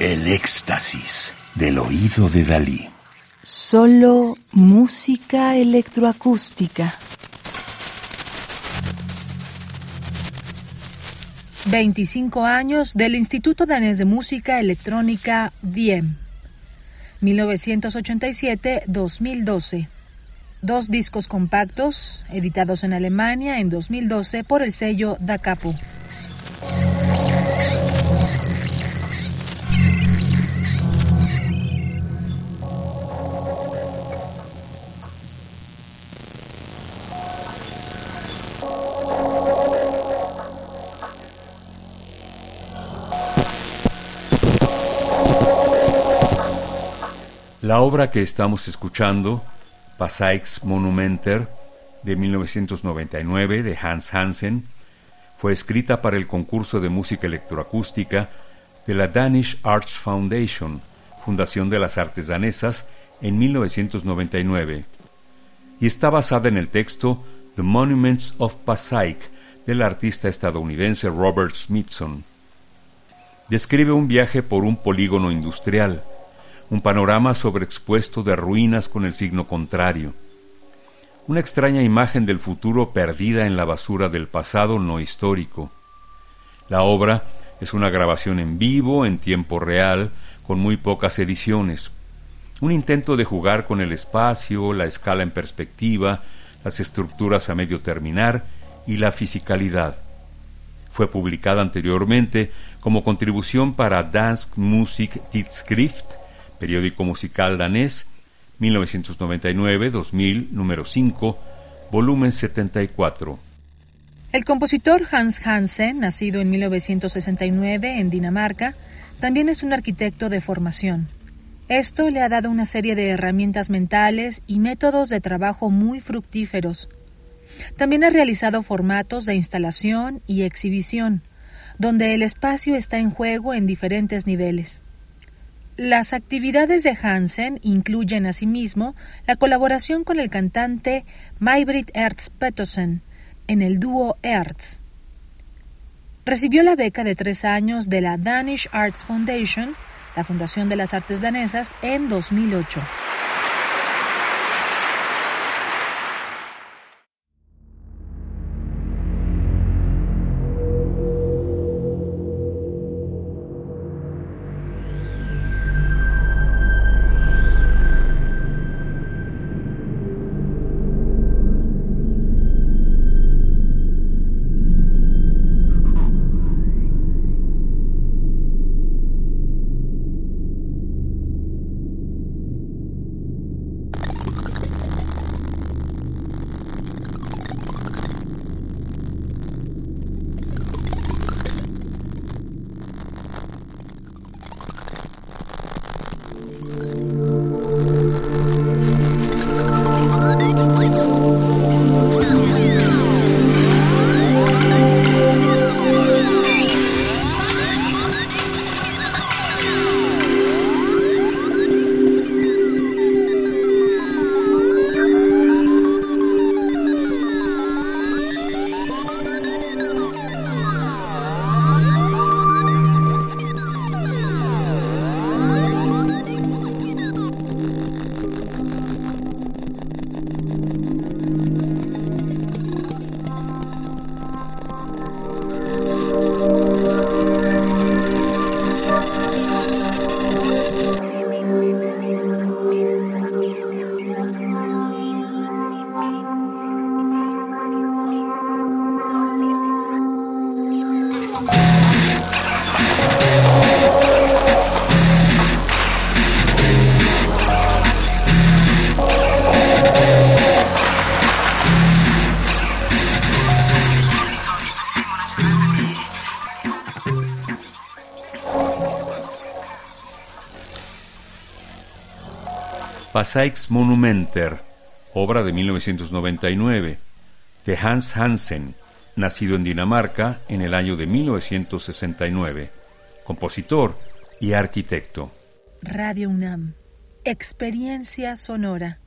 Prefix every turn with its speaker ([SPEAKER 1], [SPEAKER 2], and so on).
[SPEAKER 1] El éxtasis del oído de Dalí.
[SPEAKER 2] Solo música electroacústica. 25 años del Instituto Danés de Música Electrónica Diem. 1987-2012. Dos discos compactos, editados en Alemania en 2012 por el sello Da Capo.
[SPEAKER 3] La obra que estamos escuchando, Passaics Monumenter, de 1999, de Hans Hansen, fue escrita para el concurso de música electroacústica de la Danish Arts Foundation, Fundación de las Artes Danesas, en 1999, y está basada en el texto The Monuments of Passaic del artista estadounidense Robert Smithson. Describe un viaje por un polígono industrial, un panorama sobreexpuesto de ruinas con el signo contrario, una extraña imagen del futuro perdida en la basura del pasado no histórico. La obra es una grabación en vivo, en tiempo real, con muy pocas ediciones, un intento de jugar con el espacio, la escala en perspectiva, las estructuras a medio terminar y la fisicalidad. Fue publicada anteriormente como contribución para Dansk Musik periódico musical danés, 1999-2000, número 5, volumen 74.
[SPEAKER 2] El compositor Hans Hansen, nacido en 1969 en Dinamarca, también es un arquitecto de formación. Esto le ha dado una serie de herramientas mentales y métodos de trabajo muy fructíferos. También ha realizado formatos de instalación y exhibición, donde el espacio está en juego en diferentes niveles. Las actividades de Hansen incluyen asimismo la colaboración con el cantante Maybrit Ertz Petersen en el dúo Ertz. Recibió la beca de tres años de la Danish Arts Foundation, la Fundación de las Artes Danesas, en 2008.
[SPEAKER 3] Passaics Monumenter, obra de 1999, de Hans Hansen, nacido en Dinamarca en el año de 1969, compositor y arquitecto.
[SPEAKER 2] Radio UNAM, experiencia sonora.